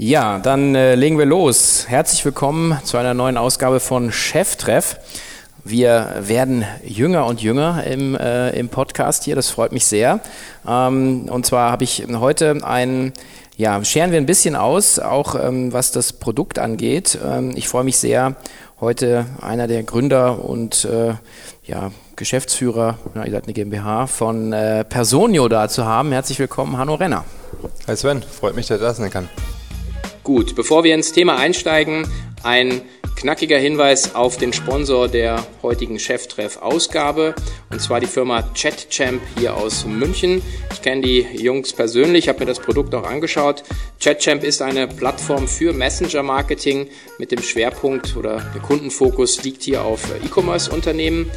Ja, dann äh, legen wir los. Herzlich willkommen zu einer neuen Ausgabe von Cheftreff. Wir werden jünger und jünger im, äh, im Podcast hier, das freut mich sehr. Ähm, und zwar habe ich heute einen, ja, scheren wir ein bisschen aus, auch ähm, was das Produkt angeht. Ähm, ich freue mich sehr, heute einer der Gründer und äh, ja, Geschäftsführer, ja, ihr seid eine GmbH, von äh, Personio da zu haben. Herzlich willkommen, Hanno Renner. Hi Sven, freut mich, dass ich da sein kann. Gut, bevor wir ins Thema einsteigen, ein knackiger Hinweis auf den Sponsor der heutigen Cheftreff-Ausgabe, und zwar die Firma ChatChamp hier aus München. Ich kenne die Jungs persönlich, habe mir das Produkt auch angeschaut. ChatChamp ist eine Plattform für Messenger-Marketing mit dem Schwerpunkt oder der Kundenfokus liegt hier auf E-Commerce-Unternehmen.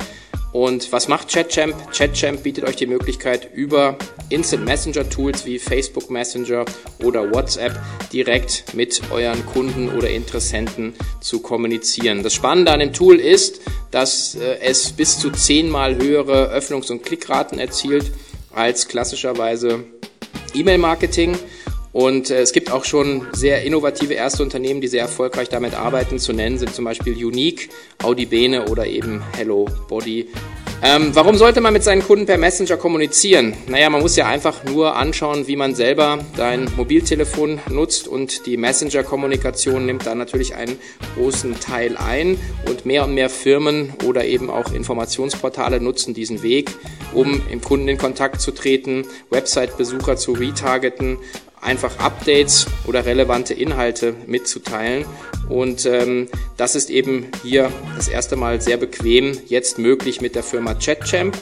Und was macht ChatChamp? ChatChamp bietet euch die Möglichkeit, über Instant Messenger Tools wie Facebook Messenger oder WhatsApp direkt mit euren Kunden oder Interessenten zu kommunizieren. Das Spannende an dem Tool ist, dass äh, es bis zu zehnmal höhere Öffnungs- und Klickraten erzielt als klassischerweise E-Mail-Marketing. Und äh, es gibt auch schon sehr innovative erste Unternehmen, die sehr erfolgreich damit arbeiten. Zu nennen sind zum Beispiel Unique, Audibene oder eben Hello Body. Ähm, warum sollte man mit seinen Kunden per Messenger kommunizieren? Naja, man muss ja einfach nur anschauen, wie man selber sein Mobiltelefon nutzt und die Messenger-Kommunikation nimmt da natürlich einen großen Teil ein und mehr und mehr Firmen oder eben auch Informationsportale nutzen diesen Weg, um im Kunden in Kontakt zu treten, Website-Besucher zu retargeten, einfach Updates oder relevante Inhalte mitzuteilen. Und ähm, das ist eben hier das erste Mal sehr bequem jetzt möglich mit der Firma ChatChamp.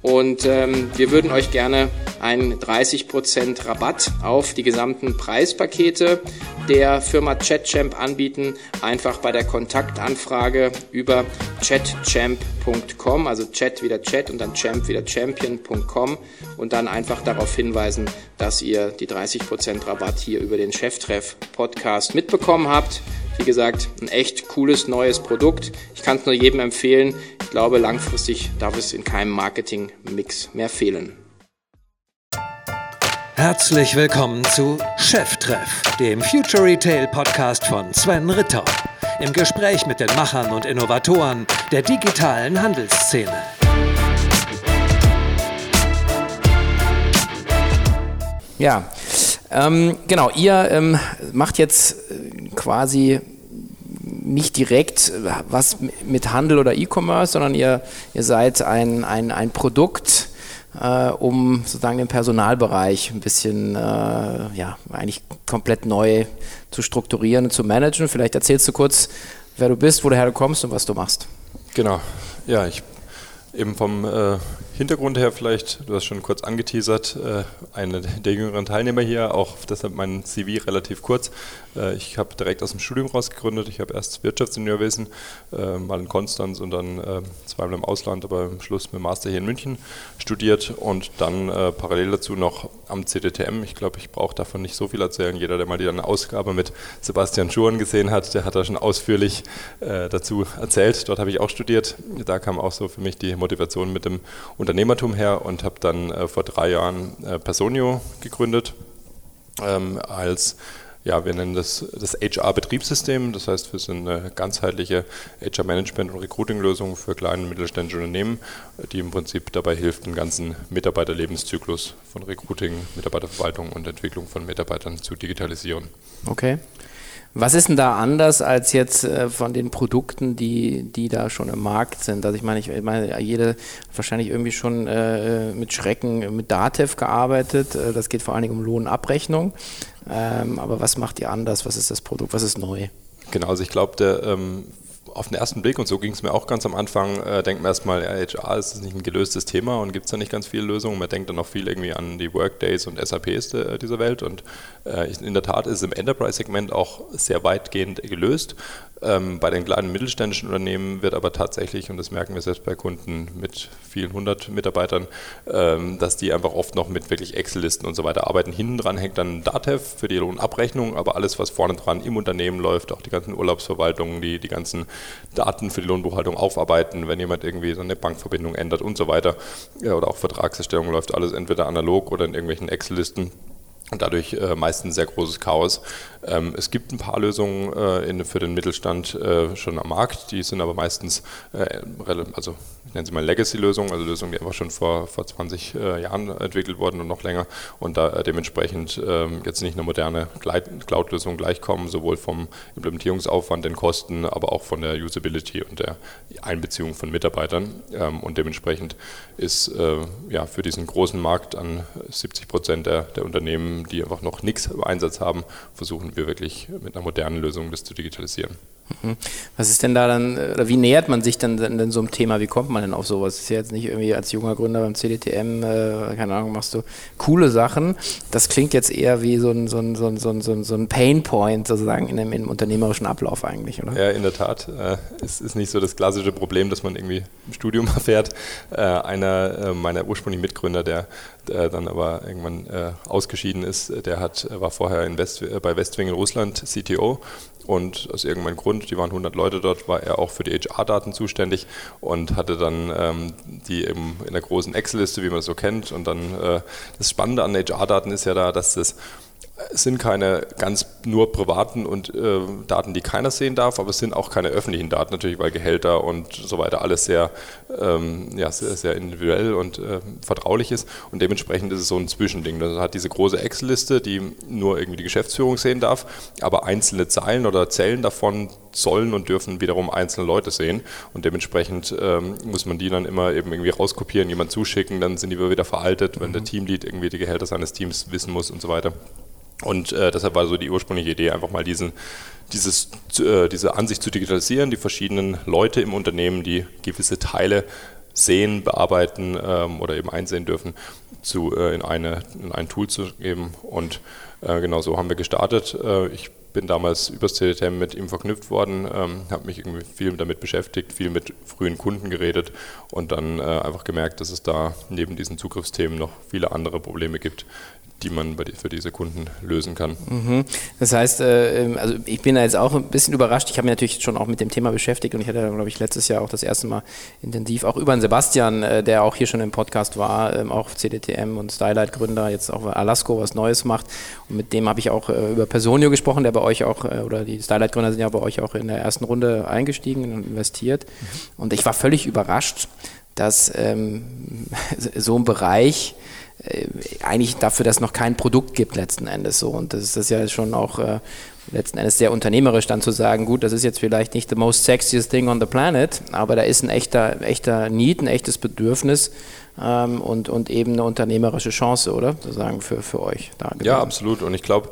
Und ähm, wir würden euch gerne einen 30% Rabatt auf die gesamten Preispakete der Firma ChatChamp anbieten. Einfach bei der Kontaktanfrage über chatchamp.com, also Chat wieder Chat und dann Champ wieder Champion.com und dann einfach darauf hinweisen, dass ihr die 30% Rabatt hier über den Cheftreff Podcast mitbekommen habt. Wie gesagt, ein echt cooles neues Produkt. Ich kann es nur jedem empfehlen. Ich glaube, langfristig darf es in keinem Marketing-Mix mehr fehlen. Herzlich willkommen zu Cheftreff, dem Future Retail Podcast von Sven Ritter. Im Gespräch mit den Machern und Innovatoren der digitalen Handelsszene. Ja, ähm, genau, ihr ähm, macht jetzt quasi nicht direkt äh, was mit Handel oder E-Commerce, sondern ihr, ihr seid ein, ein, ein Produkt, äh, um sozusagen den Personalbereich ein bisschen, äh, ja, eigentlich komplett neu zu strukturieren und zu managen. Vielleicht erzählst du kurz, wer du bist, wo du herkommst und was du machst. Genau, ja, ich eben vom äh, Hintergrund her vielleicht, du hast schon kurz angeteasert, äh, einer der jüngeren Teilnehmer hier, auch deshalb mein CV relativ kurz. Äh, ich habe direkt aus dem Studium raus gegründet. Ich habe erst Wirtschaftsingenieurwesen, äh, mal in Konstanz und dann zweimal im Ausland, aber am Schluss mit Master hier in München studiert und dann parallel dazu noch am CDTM. Ich glaube, ich brauche davon nicht so viel erzählen. Jeder, der mal die Ausgabe mit Sebastian Schuren gesehen hat, der hat da schon ausführlich dazu erzählt. Dort habe ich auch studiert. Da kam auch so für mich die Motivation mit dem Unternehmertum her und habe dann äh, vor drei Jahren äh, Personio gegründet ähm, als ja, wir nennen das das HR-Betriebssystem. Das heißt, wir sind eine ganzheitliche HR-Management- und Recruiting-Lösung für kleine und mittelständische Unternehmen, die im Prinzip dabei hilft, den ganzen Mitarbeiterlebenszyklus von Recruiting, Mitarbeiterverwaltung und Entwicklung von Mitarbeitern zu digitalisieren. Okay. Was ist denn da anders als jetzt äh, von den Produkten, die, die da schon im Markt sind? Also ich meine, ich meine, jede wahrscheinlich irgendwie schon äh, mit Schrecken mit Datev gearbeitet. Äh, das geht vor allen Dingen um Lohnabrechnung. Ähm, aber was macht ihr anders? Was ist das Produkt? Was ist neu? Genau, also ich glaube, der ähm, auf den ersten Blick, und so ging es mir auch ganz am Anfang, äh, denkt man erstmal, ja, HR ist das nicht ein gelöstes Thema und gibt es da nicht ganz viele Lösungen. Man denkt dann auch viel irgendwie an die Workdays und SAPs de, dieser Welt. Und äh, in der Tat ist es im Enterprise-Segment auch sehr weitgehend gelöst. Ähm, bei den kleinen mittelständischen Unternehmen wird aber tatsächlich, und das merken wir selbst bei Kunden mit vielen hundert Mitarbeitern, ähm, dass die einfach oft noch mit wirklich Excel-Listen und so weiter arbeiten. Hinten dran hängt dann Datev für die Lohnabrechnung, aber alles, was vorne dran im Unternehmen läuft, auch die ganzen Urlaubsverwaltungen, die, die ganzen Daten für die Lohnbuchhaltung aufarbeiten, wenn jemand irgendwie so eine Bankverbindung ändert und so weiter, ja, oder auch Vertragserstellung läuft alles entweder analog oder in irgendwelchen Excel-Listen und dadurch äh, meistens sehr großes Chaos. Ähm, es gibt ein paar Lösungen äh, in, für den Mittelstand äh, schon am Markt, die sind aber meistens, äh, also ich nenne sie mal Legacy-Lösungen, also Lösungen, die einfach schon vor, vor 20 äh, Jahren entwickelt wurden und noch länger und da äh, dementsprechend ähm, jetzt nicht eine moderne Cloud-Lösung gleichkommen, sowohl vom Implementierungsaufwand, den Kosten, aber auch von der Usability und der Einbeziehung von Mitarbeitern. Ähm, und dementsprechend ist ja für diesen großen Markt an 70 Prozent der, der Unternehmen, die einfach noch nichts im Einsatz haben, versuchen wir wirklich mit einer modernen Lösung das zu digitalisieren. Mhm. Was ist denn da dann, oder wie nähert man sich dann denn so einem Thema? Wie kommt man denn auf sowas? Ist ja jetzt nicht irgendwie als junger Gründer beim CDTM, äh, keine Ahnung, machst du coole Sachen. Das klingt jetzt eher wie so ein, so ein, so ein, so ein, so ein Painpoint sozusagen in einem, in einem, unternehmerischen Ablauf eigentlich, oder? Ja, in der Tat. Äh, es ist nicht so das klassische Problem, das man irgendwie im Studium erfährt. Äh, einer äh, meiner ursprünglichen Mitgründer, der, dann aber irgendwann äh, ausgeschieden ist, der hat, war vorher West, bei Westwing in Russland CTO und aus irgendeinem Grund, die waren 100 Leute dort, war er auch für die HR-Daten zuständig und hatte dann ähm, die eben in der großen Excel-Liste, wie man es so kennt. Und dann äh, das Spannende an HR-Daten ist ja da, dass das es sind keine ganz nur privaten und äh, Daten, die keiner sehen darf, aber es sind auch keine öffentlichen Daten, natürlich, weil Gehälter und so weiter alles sehr, ähm, ja, sehr, sehr, individuell und äh, vertraulich ist. Und dementsprechend ist es so ein Zwischending. Das hat diese große Excel-Liste, die nur irgendwie die Geschäftsführung sehen darf, aber einzelne Zeilen oder Zellen davon sollen und dürfen wiederum einzelne Leute sehen. Und dementsprechend ähm, muss man die dann immer eben irgendwie rauskopieren, jemand zuschicken, dann sind die wieder veraltet, wenn mhm. der Teamlead irgendwie die Gehälter seines Teams wissen muss und so weiter. Und äh, deshalb war so die ursprüngliche Idee, einfach mal diesen, dieses, äh, diese Ansicht zu digitalisieren, die verschiedenen Leute im Unternehmen, die gewisse Teile sehen, bearbeiten ähm, oder eben einsehen dürfen, zu, äh, in, eine, in ein Tool zu geben. Und äh, genau so haben wir gestartet. Äh, ich bin damals übers CDTM mit ihm verknüpft worden, ähm, habe mich irgendwie viel damit beschäftigt, viel mit frühen Kunden geredet und dann äh, einfach gemerkt, dass es da neben diesen Zugriffsthemen noch viele andere Probleme gibt, die man für diese Kunden lösen kann. Mhm. Das heißt, äh, ähm, also ich bin da jetzt auch ein bisschen überrascht. Ich habe mich natürlich schon auch mit dem Thema beschäftigt und ich hatte, glaube ich, letztes Jahr auch das erste Mal intensiv, auch über den Sebastian, äh, der auch hier schon im Podcast war, ähm, auch CDTM und Stylight-Gründer, jetzt auch Alasco was Neues macht. Und mit dem habe ich auch äh, über Personio gesprochen, der bei euch auch, oder die Stylight-Gründer sind ja bei euch auch in der ersten Runde eingestiegen und investiert. Mhm. Und ich war völlig überrascht, dass ähm, so ein Bereich eigentlich dafür, dass es noch kein Produkt gibt letzten Endes so. Und das ist ja schon auch äh, letzten Endes sehr unternehmerisch dann zu sagen, gut, das ist jetzt vielleicht nicht the most sexiest thing on the planet, aber da ist ein echter, echter Need, ein echtes Bedürfnis ähm, und, und eben eine unternehmerische Chance, oder? Sozusagen für, für euch da. Ja, absolut. Und ich glaube,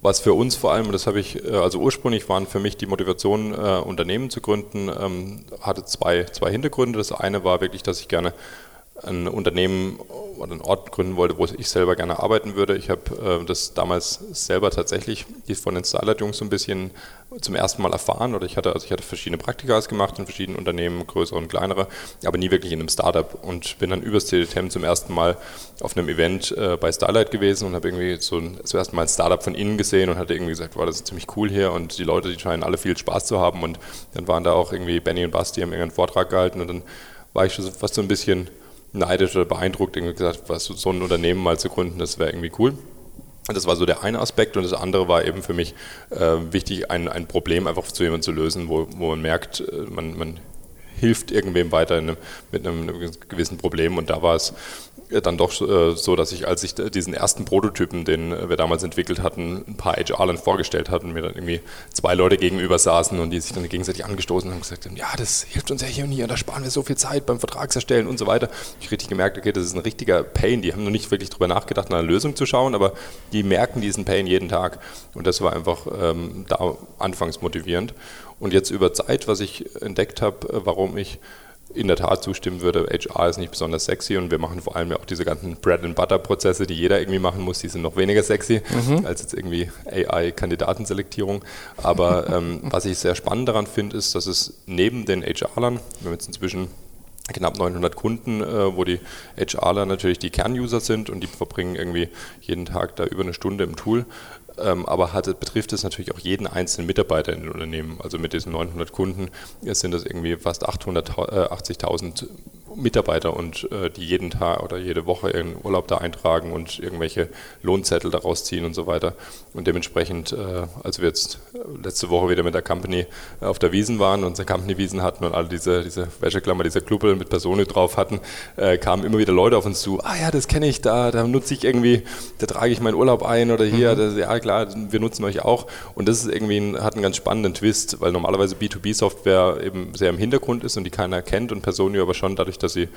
was für uns vor allem, und das habe ich, äh, also ursprünglich waren für mich die Motivation, äh, Unternehmen zu gründen, ähm, hatte zwei, zwei Hintergründe. Das eine war wirklich, dass ich gerne ein Unternehmen oder einen Ort gründen wollte, wo ich selber gerne arbeiten würde. Ich habe äh, das damals selber tatsächlich von den Starlight-Jungs so ein bisschen zum ersten Mal erfahren. Oder ich hatte, also ich hatte verschiedene Praktikas gemacht in verschiedenen Unternehmen, größere und kleinere, aber nie wirklich in einem Startup. Und bin dann übers CDTM zum ersten Mal auf einem Event äh, bei Starlight gewesen und habe irgendwie so zum ersten Mal ein Startup von innen gesehen und hatte irgendwie gesagt, wow, das ist ziemlich cool hier und die Leute, die scheinen alle viel Spaß zu haben. Und dann waren da auch irgendwie Benny und Basti haben irgendeinen Vortrag gehalten und dann war ich schon fast so ein bisschen neidisch oder beeindruckt, irgendwie gesagt, was so ein Unternehmen mal zu gründen, das wäre irgendwie cool. Das war so der eine Aspekt und das andere war eben für mich äh, wichtig, ein, ein Problem einfach zu jemandem zu lösen, wo, wo man merkt, äh, man, man hilft irgendwem weiter mit einem, einem, gewissen Problem und da war es dann doch äh, so, dass ich, als ich diesen ersten Prototypen, den wir damals entwickelt hatten, ein paar HRlern vorgestellt hatten, mir dann irgendwie zwei Leute gegenüber saßen und die sich dann gegenseitig angestoßen haben und gesagt haben, ja, das hilft uns ja hier und hier, da sparen wir so viel Zeit beim Vertragserstellen und so weiter. Ich richtig gemerkt, okay, das ist ein richtiger Pain. Die haben noch nicht wirklich darüber nachgedacht, nach einer Lösung zu schauen, aber die merken diesen Pain jeden Tag. Und das war einfach ähm, da anfangs motivierend. Und jetzt über Zeit, was ich entdeckt habe, äh, warum ich in der Tat zustimmen würde, HR ist nicht besonders sexy und wir machen vor allem ja auch diese ganzen Bread-and-Butter-Prozesse, die jeder irgendwie machen muss, die sind noch weniger sexy mhm. als jetzt irgendwie AI-Kandidatenselektierung. Aber ähm, was ich sehr spannend daran finde, ist, dass es neben den HR-Lern, wir haben jetzt inzwischen knapp 900 Kunden, äh, wo die HRler natürlich die Kernuser sind und die verbringen irgendwie jeden Tag da über eine Stunde im Tool. Ähm, aber hat, betrifft es natürlich auch jeden einzelnen Mitarbeiter in den Unternehmen. Also mit diesen 900 Kunden sind das irgendwie fast 880.000 Mitarbeiter und äh, die jeden Tag oder jede Woche ihren Urlaub da eintragen und irgendwelche Lohnzettel daraus ziehen und so weiter. Und dementsprechend, äh, als wir jetzt letzte Woche wieder mit der Company auf der Wiesen waren, unsere Company-Wiesen hatten und alle diese, diese Wäscheklammer, diese Kluppel mit Personen drauf hatten, äh, kamen immer wieder Leute auf uns zu, ah ja, das kenne ich, da, da nutze ich irgendwie, da trage ich meinen Urlaub ein oder hier, mhm. das, ja klar, wir nutzen euch auch. Und das ist irgendwie ein, hat einen ganz spannenden Twist, weil normalerweise B2B-Software eben sehr im Hintergrund ist und die keiner kennt und Personio aber schon dadurch, dass sie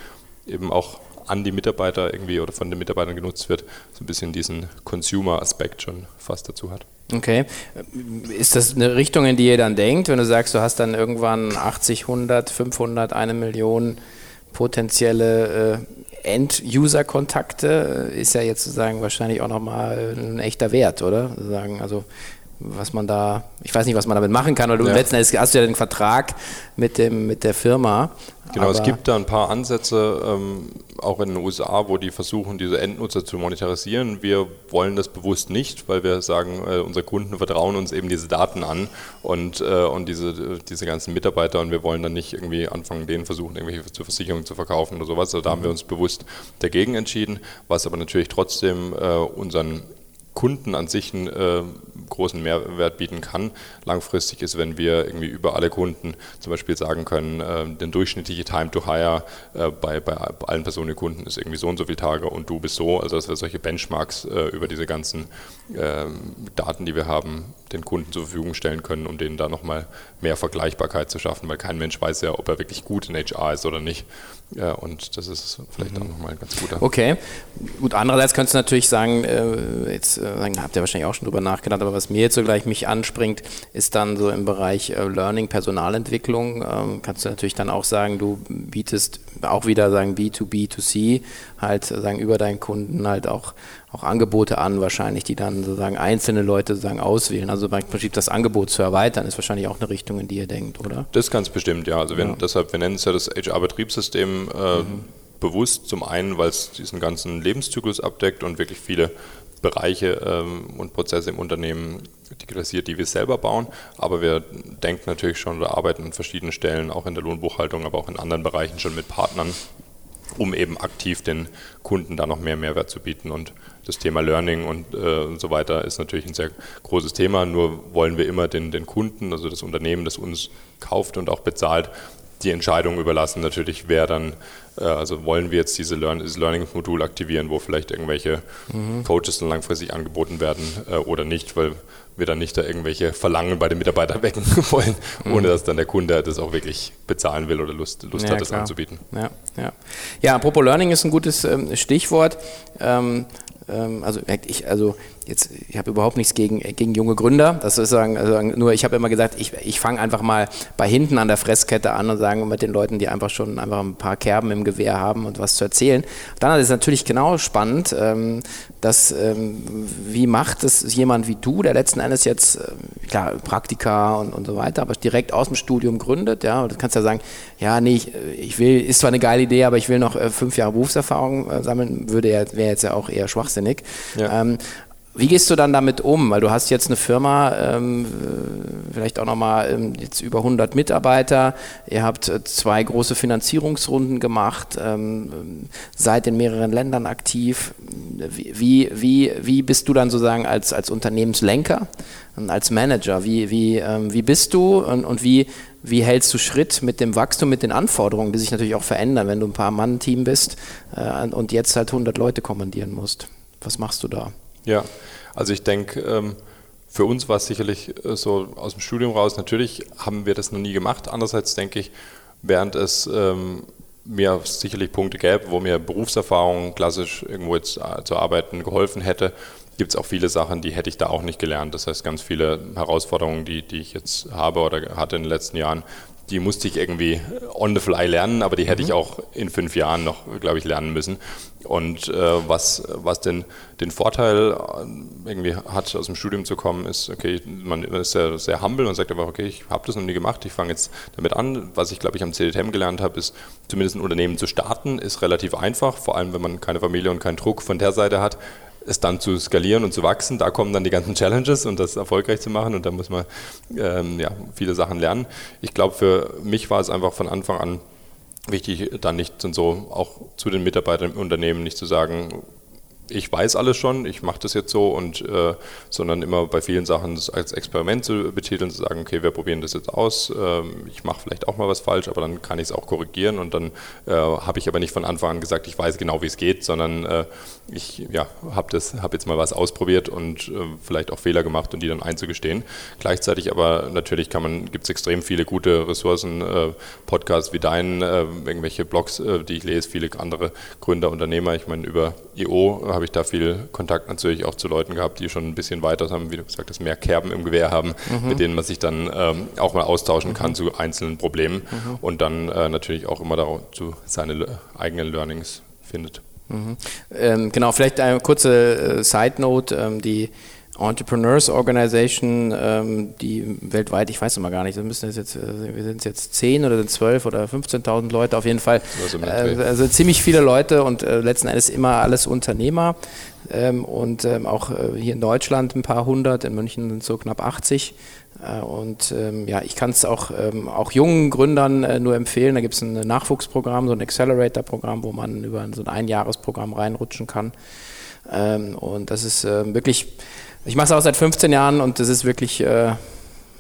eben auch an die Mitarbeiter irgendwie oder von den Mitarbeitern genutzt wird, so ein bisschen diesen Consumer-Aspekt schon fast dazu hat. Okay. Ist das eine Richtung, in die ihr dann denkt, wenn du sagst, du hast dann irgendwann 80, 100, 500, eine Million potenzielle äh, End-User-Kontakte? Ist ja jetzt sozusagen wahrscheinlich auch nochmal ein echter Wert, oder? Also was man da, ich weiß nicht, was man damit machen kann, oder du ja. letzten Endes hast du ja den Vertrag mit, dem, mit der Firma. Genau, es gibt da ein paar Ansätze, ähm, auch in den USA, wo die versuchen, diese Endnutzer zu monetarisieren. Wir wollen das bewusst nicht, weil wir sagen, äh, unsere Kunden vertrauen uns eben diese Daten an und, äh, und diese, diese ganzen Mitarbeiter und wir wollen dann nicht irgendwie anfangen, denen versuchen, irgendwelche Versicherungen zu verkaufen oder sowas. Also da haben wir uns bewusst dagegen entschieden, was aber natürlich trotzdem äh, unseren Kunden an sich einen äh, großen Mehrwert bieten kann. Langfristig ist, wenn wir irgendwie über alle Kunden zum Beispiel sagen können, äh, der durchschnittliche Time to Hire äh, bei, bei allen Personen Kunden ist irgendwie so und so viele Tage und du bist so, also dass wir solche Benchmarks äh, über diese ganzen ähm, Daten, die wir haben, den Kunden zur Verfügung stellen können, um denen da nochmal mehr Vergleichbarkeit zu schaffen, weil kein Mensch weiß ja, ob er wirklich gut in HR ist oder nicht. Ja, und das ist vielleicht mhm. auch nochmal ein ganz guter. Okay, gut, andererseits könntest du natürlich sagen, äh, jetzt äh, habt ihr wahrscheinlich auch schon drüber nachgedacht, aber was mir jetzt so gleich mich anspringt, ist dann so im Bereich äh, Learning, Personalentwicklung, ähm, kannst du natürlich dann auch sagen, du bietest auch wieder sagen B2B2C, halt sagen über deinen Kunden halt auch auch Angebote an, wahrscheinlich, die dann sozusagen einzelne Leute sozusagen auswählen. Also beim Prinzip das Angebot zu erweitern, ist wahrscheinlich auch eine Richtung, in die ihr denkt, oder? Das ganz bestimmt, ja. Also wir, ja. deshalb, wir nennen es ja das HR-Betriebssystem äh, mhm. bewusst, zum einen, weil es diesen ganzen Lebenszyklus abdeckt und wirklich viele Bereiche ähm, und Prozesse im Unternehmen digitalisiert, die wir selber bauen. Aber wir denken natürlich schon oder arbeiten an verschiedenen Stellen, auch in der Lohnbuchhaltung, aber auch in anderen Bereichen schon mit Partnern, um eben aktiv den Kunden da noch mehr Mehrwert zu bieten. Und das Thema Learning und, äh, und so weiter ist natürlich ein sehr großes Thema. Nur wollen wir immer den, den Kunden, also das Unternehmen, das uns kauft und auch bezahlt, die Entscheidung überlassen, natürlich, wer dann, äh, also wollen wir jetzt diese Learn dieses Learning-Modul aktivieren, wo vielleicht irgendwelche mhm. Coaches dann langfristig angeboten werden äh, oder nicht, weil wir dann nicht da irgendwelche Verlangen bei den Mitarbeitern wecken wollen, mhm. ohne dass dann der Kunde das auch wirklich bezahlen will oder Lust, Lust ja, hat, das klar. anzubieten. Ja, ja. ja, apropos Learning ist ein gutes ähm, Stichwort. Ähm, ähm, also ich, also jetzt, ich habe überhaupt nichts gegen, gegen junge Gründer. Das ist sagen, also nur ich habe immer gesagt, ich, ich fange einfach mal bei hinten an der Fresskette an und sagen mit den Leuten, die einfach schon einfach ein paar Kerben im Gewehr haben und was zu erzählen. Dann ist es natürlich genau spannend, ähm, dass ähm, wie macht es jemand wie du, der letzten Endes jetzt äh, klar Praktika und, und so weiter, aber direkt aus dem Studium gründet, ja, und du kannst ja sagen, ja, nee, ich, ich will, ist zwar eine geile Idee, aber ich will noch äh, fünf Jahre Berufserfahrung äh, sammeln, würde ja, wäre jetzt ja auch eher schwachsinnig. Ja. Ähm, wie gehst du dann damit um? Weil du hast jetzt eine Firma, ähm, vielleicht auch nochmal ähm, jetzt über 100 Mitarbeiter. Ihr habt äh, zwei große Finanzierungsrunden gemacht, ähm, seid in mehreren Ländern aktiv. Wie, wie, wie bist du dann sozusagen als, als Unternehmenslenker und als Manager? Wie, wie, ähm, wie bist du und, und wie, wie hältst du Schritt mit dem Wachstum, mit den Anforderungen, die sich natürlich auch verändern, wenn du ein paar Mann-Team bist äh, und jetzt halt 100 Leute kommandieren musst? Was machst du da? Ja, also ich denke, ähm, für uns war es sicherlich äh, so aus dem Studium raus, natürlich haben wir das noch nie gemacht. Andererseits denke ich, während es ähm, mir sicherlich Punkte gäbe, wo mir Berufserfahrung klassisch irgendwo jetzt äh, zu arbeiten geholfen hätte, gibt es auch viele Sachen, die hätte ich da auch nicht gelernt. Das heißt, ganz viele Herausforderungen, die, die ich jetzt habe oder hatte in den letzten Jahren, die musste ich irgendwie on the fly lernen, aber die hätte mhm. ich auch in fünf Jahren noch, glaube ich, lernen müssen. Und äh, was, was den, den Vorteil äh, irgendwie hat, aus dem Studium zu kommen, ist, okay, man ist sehr, sehr humble und sagt einfach, okay, ich habe das noch nie gemacht, ich fange jetzt damit an. Was ich, glaube ich, am CDTM gelernt habe, ist, zumindest ein Unternehmen zu starten, ist relativ einfach, vor allem wenn man keine Familie und keinen Druck von der Seite hat es dann zu skalieren und zu wachsen, da kommen dann die ganzen Challenges und das erfolgreich zu machen und da muss man ähm, ja, viele Sachen lernen. Ich glaube, für mich war es einfach von Anfang an wichtig, dann nicht so auch zu den Mitarbeitern im Unternehmen nicht zu sagen, ich weiß alles schon, ich mache das jetzt so und äh, sondern immer bei vielen Sachen als Experiment zu betiteln, zu sagen, okay, wir probieren das jetzt aus, ähm, ich mache vielleicht auch mal was falsch, aber dann kann ich es auch korrigieren und dann äh, habe ich aber nicht von Anfang an gesagt, ich weiß genau, wie es geht, sondern äh, ich ja, habe hab jetzt mal was ausprobiert und äh, vielleicht auch Fehler gemacht und die dann einzugestehen. Gleichzeitig aber natürlich kann man, gibt es extrem viele gute Ressourcen, äh, Podcasts wie deinen, äh, irgendwelche Blogs, die ich lese, viele andere Gründer, Unternehmer, ich meine über IO habe ich da viel Kontakt natürlich auch zu Leuten gehabt, die schon ein bisschen weiter haben, wie du gesagt hast, mehr Kerben im Gewehr haben, mhm. mit denen man sich dann ähm, auch mal austauschen kann mhm. zu einzelnen Problemen mhm. und dann äh, natürlich auch immer dazu seine eigenen Learnings findet. Mhm. Ähm, genau, vielleicht eine kurze äh, Side Note, ähm, die Entrepreneurs Organization, ähm, die weltweit, ich weiß immer gar nicht, müssen jetzt, äh, wir sind jetzt 10 oder sind 12 oder 15.000 Leute auf jeden Fall. Also, äh, also ziemlich viele Leute und äh, letzten Endes immer alles Unternehmer. Ähm, und ähm, auch äh, hier in Deutschland ein paar hundert, in München sind so knapp 80. Äh, und ähm, ja, ich kann es auch, ähm, auch jungen Gründern äh, nur empfehlen. Da gibt es ein Nachwuchsprogramm, so ein Accelerator-Programm, wo man über so ein Einjahresprogramm reinrutschen kann. Ähm, und das ist wirklich ich mache es auch seit 15 Jahren und das ist wirklich äh,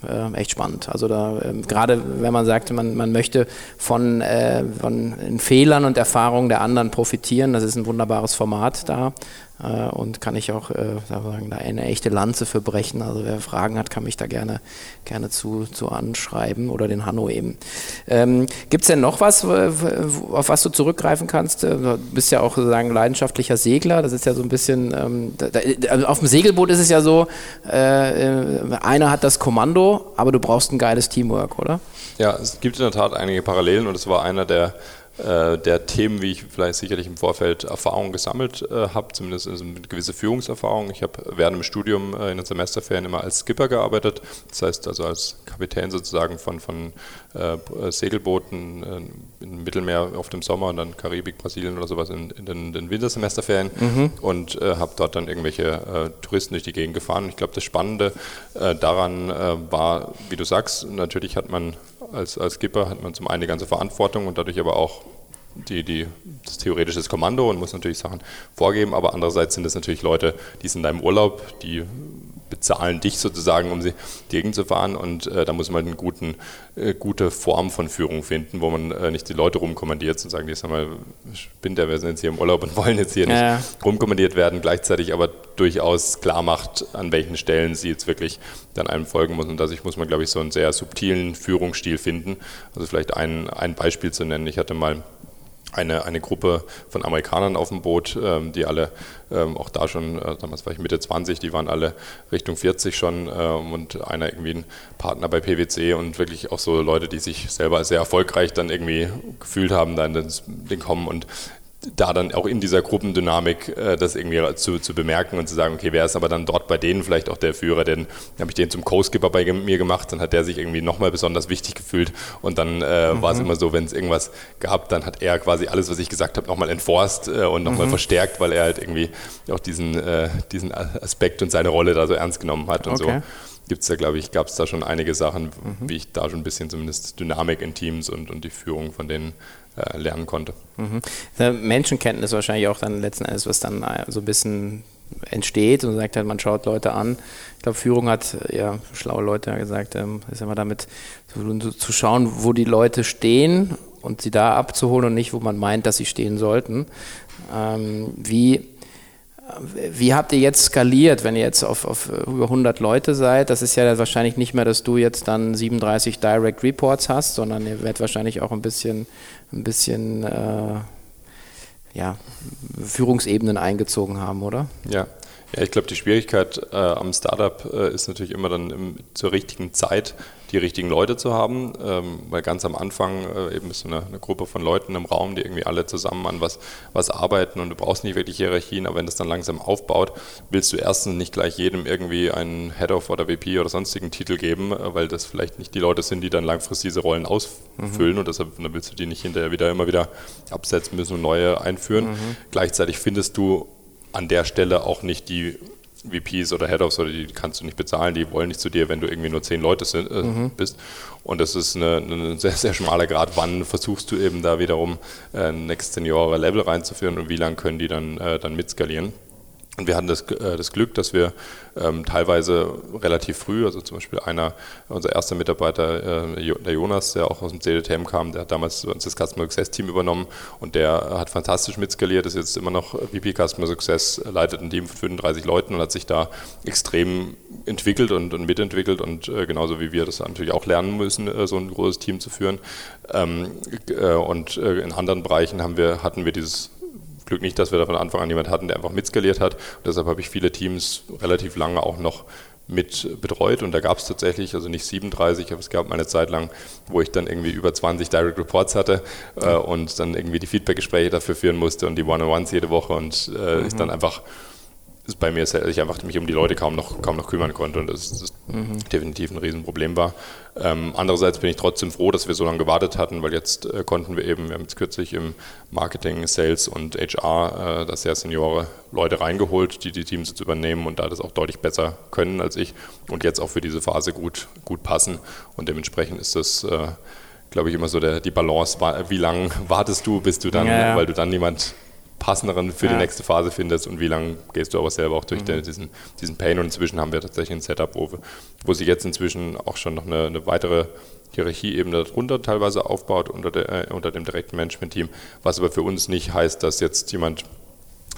äh, echt spannend. Also da äh, gerade wenn man sagt, man, man möchte von, äh, von Fehlern und Erfahrungen der anderen profitieren, das ist ein wunderbares Format da. Äh, und kann ich auch äh, sagen, da eine echte Lanze für brechen. Also wer Fragen hat, kann mich da gerne, gerne zu, zu anschreiben oder den Hanno eben. Ähm, Gibt es denn noch was, auf was du zurückgreifen kannst? Äh, du bist ja auch sozusagen leidenschaftlicher Segler. Das ist ja so ein bisschen, ähm, da, also auf dem Segelboot ist es ja so, äh, einer hat das Kommando, aber du brauchst ein geiles Teamwork, oder? Ja, es gibt in der Tat einige Parallelen und es war einer der der Themen, wie ich vielleicht sicherlich im Vorfeld Erfahrungen gesammelt äh, habe, zumindest also eine gewisse Führungserfahrung. Ich habe während dem Studium äh, in den Semesterferien immer als Skipper gearbeitet, das heißt also als Kapitän sozusagen von, von äh, Segelbooten äh, im Mittelmeer auf dem Sommer und dann Karibik, Brasilien oder sowas in, in den, den, Wintersemesterferien mhm. und äh, habe dort dann irgendwelche Touristen durch die Gegend gefahren. Ich glaube, das Spannende daran war, wie du sagst, natürlich hat man als, als Skipper hat man zum einen die ganze Verantwortung und dadurch aber auch die, die, das theoretische Kommando und muss natürlich Sachen vorgeben, aber andererseits sind es natürlich Leute, die sind in deinem Urlaub, die bezahlen dich sozusagen, um sie gegenzufahren und äh, da muss man eine guten, äh, gute Form von Führung finden, wo man äh, nicht die Leute rumkommandiert und sagen, jetzt mal, spinnt der, wir sind jetzt hier im Urlaub und wollen jetzt hier ja. nicht rumkommandiert werden, gleichzeitig aber durchaus klar macht, an welchen Stellen sie jetzt wirklich dann einem folgen muss und dadurch muss man, glaube ich, so einen sehr subtilen Führungsstil finden. Also vielleicht ein, ein Beispiel zu nennen, ich hatte mal eine, eine Gruppe von Amerikanern auf dem Boot, ähm, die alle ähm, auch da schon, äh, damals war ich Mitte 20, die waren alle Richtung 40 schon ähm, und einer irgendwie ein Partner bei PwC und wirklich auch so Leute, die sich selber sehr erfolgreich dann irgendwie gefühlt haben, dann Ding kommen und da dann auch in dieser Gruppendynamik äh, das irgendwie zu, zu bemerken und zu sagen, okay, wer ist aber dann dort bei denen vielleicht auch der Führer, denn habe ich den zum Co-Skipper bei mir gemacht, dann hat der sich irgendwie nochmal besonders wichtig gefühlt und dann äh, mhm. war es immer so, wenn es irgendwas gab, dann hat er quasi alles, was ich gesagt habe, nochmal entforst äh, und nochmal mhm. verstärkt, weil er halt irgendwie auch diesen, äh, diesen Aspekt und seine Rolle da so ernst genommen hat und okay. so gibt es da, glaube ich, gab es da schon einige Sachen, mhm. wie ich da schon ein bisschen zumindest Dynamik in Teams und, und die Führung von denen äh, lernen konnte. Mhm. Menschenkenntnis wahrscheinlich auch dann letzten Endes, was dann äh, so ein bisschen entsteht und sagt halt, man schaut Leute an. Ich glaube, Führung hat ja schlaue Leute gesagt, ähm, ist immer damit zu, zu schauen, wo die Leute stehen und sie da abzuholen und nicht, wo man meint, dass sie stehen sollten. Ähm, wie wie habt ihr jetzt skaliert, wenn ihr jetzt auf, auf, über 100 Leute seid? Das ist ja wahrscheinlich nicht mehr, dass du jetzt dann 37 Direct Reports hast, sondern ihr werdet wahrscheinlich auch ein bisschen, ein bisschen äh, ja, Führungsebenen eingezogen haben, oder? Ja, ja, ich glaube, die Schwierigkeit äh, am Startup äh, ist natürlich immer dann im, zur richtigen Zeit die richtigen Leute zu haben, ähm, weil ganz am Anfang äh, eben ist so eine, eine, Gruppe von Leuten im Raum, die irgendwie alle zusammen an was, was arbeiten und du brauchst nicht wirklich Hierarchien, aber wenn das dann langsam aufbaut, willst du erstens nicht gleich jedem irgendwie einen Head-of oder VP oder sonstigen Titel geben, äh, weil das vielleicht nicht die Leute sind, die dann langfristig diese Rollen ausfüllen mhm. und deshalb dann willst du die nicht hinterher wieder immer wieder absetzen müssen und neue einführen. Mhm. Gleichzeitig findest du an der Stelle auch nicht die VPs oder Head-Offs oder die kannst du nicht bezahlen, die wollen nicht zu dir, wenn du irgendwie nur zehn Leute sind, äh, mhm. bist. Und das ist eine, sehr, sehr schmaler Grad. Wann versuchst du eben da wiederum äh, ein Next Senior Level reinzuführen und wie lange können die dann, äh, dann mitskalieren? Und wir hatten das, äh, das Glück, dass wir ähm, teilweise relativ früh, also zum Beispiel einer, unser erster Mitarbeiter, äh, der Jonas, der auch aus dem CDTM kam, der hat damals das Customer Success Team übernommen und der hat fantastisch mitskaliert, ist jetzt immer noch VP Customer Success, leitet ein Team von 35 Leuten und hat sich da extrem entwickelt und, und mitentwickelt und äh, genauso wie wir das natürlich auch lernen müssen, äh, so ein großes Team zu führen. Ähm, äh, und äh, in anderen Bereichen haben wir, hatten wir dieses Glück nicht, dass wir da von Anfang an jemanden hatten, der einfach mitskaliert hat. Und deshalb habe ich viele Teams relativ lange auch noch mit betreut und da gab es tatsächlich, also nicht 37, aber es gab eine Zeit lang, wo ich dann irgendwie über 20 Direct Reports hatte äh, und dann irgendwie die Feedback-Gespräche dafür führen musste und die One-on-Ones jede Woche und äh, mhm. ich dann einfach ist bei mir, ich einfach mich um die Leute kaum noch, kaum noch kümmern konnte und das, das mhm. definitiv ein Riesenproblem war. Ähm, andererseits bin ich trotzdem froh, dass wir so lange gewartet hatten, weil jetzt äh, konnten wir eben, wir haben jetzt kürzlich im Marketing, Sales und HR äh, das sehr Seniore Leute reingeholt, die die Teams jetzt übernehmen und da das auch deutlich besser können als ich und jetzt auch für diese Phase gut, gut passen und dementsprechend ist das äh, glaube ich, immer so der, die Balance, wie lange wartest du, bis du dann, ja. weil du dann niemand passenderen für ja. die nächste Phase findest und wie lange gehst du aber selber auch durch mhm. diesen, diesen Pain. Und inzwischen haben wir tatsächlich ein Setup, wo, wo sich jetzt inzwischen auch schon noch eine, eine weitere Hierarchieebene darunter teilweise aufbaut unter, der, äh, unter dem direkten Management-Team, was aber für uns nicht heißt, dass jetzt jemand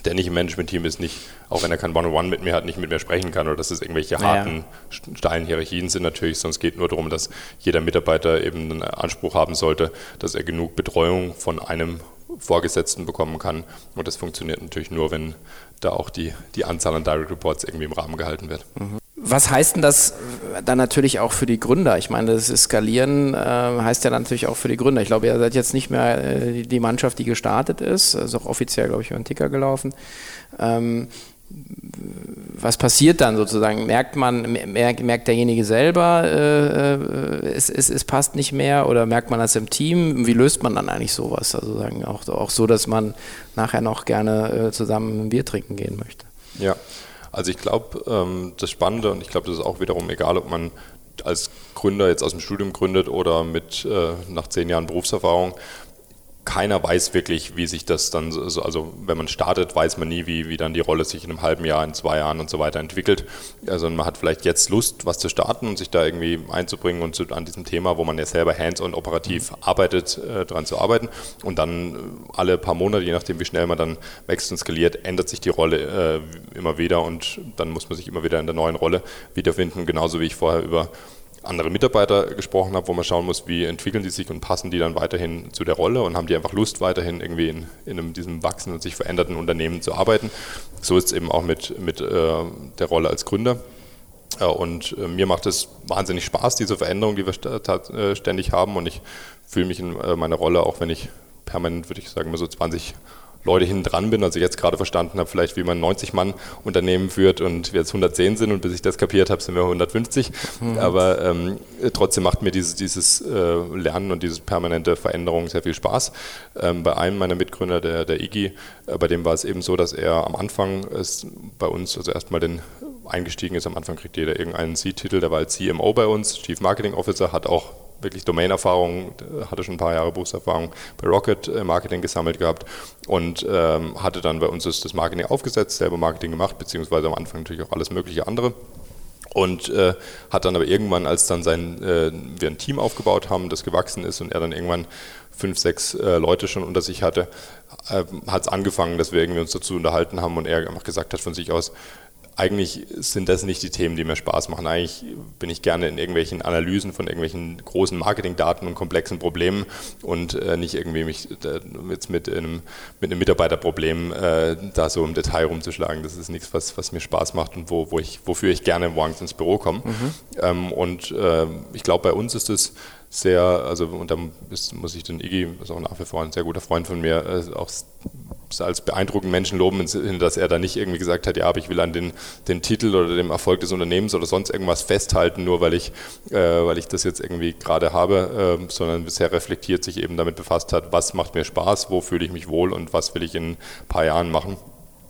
der nicht im Management-Team ist, nicht, auch wenn er kein One-on-One mit mir hat, nicht mit mir sprechen kann oder dass es irgendwelche harten, ja. steilen Hierarchien sind natürlich, sonst geht nur darum, dass jeder Mitarbeiter eben einen Anspruch haben sollte, dass er genug Betreuung von einem Vorgesetzten bekommen kann. Und das funktioniert natürlich nur, wenn da auch die, die Anzahl an Direct Reports irgendwie im Rahmen gehalten wird. Mhm. Was heißt denn das dann natürlich auch für die Gründer? Ich meine, das Skalieren äh, heißt ja natürlich auch für die Gründer. Ich glaube, ihr seid jetzt nicht mehr äh, die Mannschaft, die gestartet ist, also auch offiziell, glaube ich, über den Ticker gelaufen. Ähm, was passiert dann sozusagen? Merkt man, merkt, merkt derjenige selber, äh, äh, es, es, es passt nicht mehr oder merkt man das im Team? Wie löst man dann eigentlich sowas? Also sagen auch, auch so, dass man nachher noch gerne äh, zusammen ein Bier trinken gehen möchte. Ja, also ich glaube, ähm, das Spannende und ich glaube, das ist auch wiederum egal, ob man als Gründer jetzt aus dem Studium gründet oder mit äh, nach zehn Jahren Berufserfahrung, keiner weiß wirklich, wie sich das dann, so, also wenn man startet, weiß man nie, wie, wie dann die Rolle sich in einem halben Jahr, in zwei Jahren und so weiter entwickelt. Also man hat vielleicht jetzt Lust, was zu starten und sich da irgendwie einzubringen und zu, an diesem Thema, wo man ja selber hands-on operativ arbeitet, äh, dran zu arbeiten. Und dann äh, alle paar Monate, je nachdem wie schnell man dann wächst und skaliert, ändert sich die Rolle äh, immer wieder und dann muss man sich immer wieder in der neuen Rolle wiederfinden, genauso wie ich vorher über andere Mitarbeiter gesprochen habe, wo man schauen muss, wie entwickeln die sich und passen die dann weiterhin zu der Rolle und haben die einfach Lust, weiterhin irgendwie in, in einem, diesem wachsenden und sich veränderten Unternehmen zu arbeiten. So ist es eben auch mit, mit äh, der Rolle als Gründer. Äh, und äh, mir macht es wahnsinnig Spaß, diese Veränderung, die wir st äh, ständig haben. Und ich fühle mich in äh, meiner Rolle, auch wenn ich permanent, würde ich sagen, immer so 20 Leute hinten dran bin, also jetzt gerade verstanden habe, vielleicht wie man 90 Mann Unternehmen führt und wir jetzt 110 sind und bis ich das kapiert habe, sind wir 150. Mhm. Aber ähm, trotzdem macht mir dieses, dieses äh, Lernen und diese permanente Veränderung sehr viel Spaß. Ähm, bei einem meiner Mitgründer, der, der Iggy, äh, bei dem war es eben so, dass er am Anfang ist bei uns, also erstmal den eingestiegen ist, am Anfang kriegt jeder irgendeinen C-Titel, der war als CMO bei uns, Chief Marketing Officer, hat auch wirklich Domain-Erfahrung, hatte schon ein paar Jahre Berufserfahrung bei Rocket äh, Marketing gesammelt gehabt und ähm, hatte dann bei uns das, das Marketing aufgesetzt, selber Marketing gemacht, beziehungsweise am Anfang natürlich auch alles mögliche andere und äh, hat dann aber irgendwann, als dann sein, äh, wir ein Team aufgebaut haben, das gewachsen ist und er dann irgendwann fünf, sechs äh, Leute schon unter sich hatte, äh, hat es angefangen, dass wir irgendwie uns dazu unterhalten haben und er einfach gesagt hat von sich aus, eigentlich sind das nicht die Themen, die mir Spaß machen. Eigentlich bin ich gerne in irgendwelchen Analysen von irgendwelchen großen Marketingdaten und komplexen Problemen und äh, nicht irgendwie mich äh, jetzt mit einem, mit einem Mitarbeiterproblem äh, da so im Detail rumzuschlagen. Das ist nichts, was, was mir Spaß macht und wo, wo ich, wofür ich gerne morgens ins Büro komme. Mhm. Ähm, und äh, ich glaube, bei uns ist es sehr, also und da muss ich den Iggy, ist auch nach wie vor ein sehr guter Freund von mir, äh, auch als beeindruckenden Menschen loben, dass er da nicht irgendwie gesagt hat, ja, aber ich will an den, den Titel oder dem Erfolg des Unternehmens oder sonst irgendwas festhalten, nur weil ich, äh, weil ich das jetzt irgendwie gerade habe, äh, sondern bisher reflektiert sich eben damit befasst hat, was macht mir Spaß, wo fühle ich mich wohl und was will ich in ein paar Jahren machen.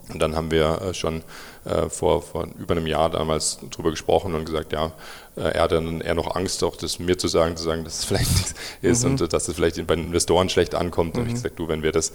Und dann haben wir äh, schon äh, vor, vor über einem Jahr damals drüber gesprochen und gesagt, ja, äh, er hat dann eher noch Angst, auch das mir zu sagen, zu sagen, dass es vielleicht nichts ist mhm. und dass es vielleicht bei den Investoren schlecht ankommt. Mhm. Und ich gesagt, du, wenn wir das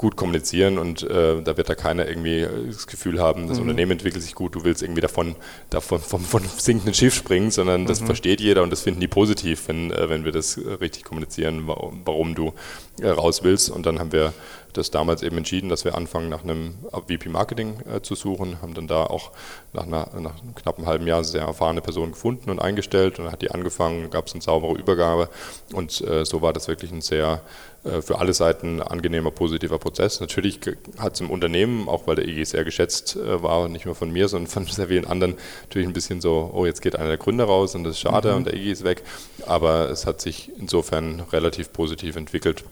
gut kommunizieren und äh, da wird da keiner irgendwie das Gefühl haben, das mhm. Unternehmen entwickelt sich gut, du willst irgendwie davon, davon vom, vom sinkenden Schiff springen, sondern das mhm. versteht jeder und das finden die positiv, wenn, äh, wenn wir das richtig kommunizieren, warum, warum du äh, raus willst. Und dann haben wir das damals eben entschieden, dass wir anfangen, nach einem VP Marketing äh, zu suchen, haben dann da auch nach, einer, nach einem knappen halben Jahr sehr erfahrene Person gefunden und eingestellt und dann hat die angefangen, gab es eine saubere Übergabe und äh, so war das wirklich ein sehr äh, für alle Seiten angenehmer, positiver Prozess. Natürlich hat es im Unternehmen, auch weil der EG sehr geschätzt äh, war, nicht nur von mir, sondern von sehr vielen anderen, natürlich ein bisschen so, oh, jetzt geht einer der Gründer raus und das ist schade mhm. und der EG ist weg. Aber es hat sich insofern relativ positiv entwickelt.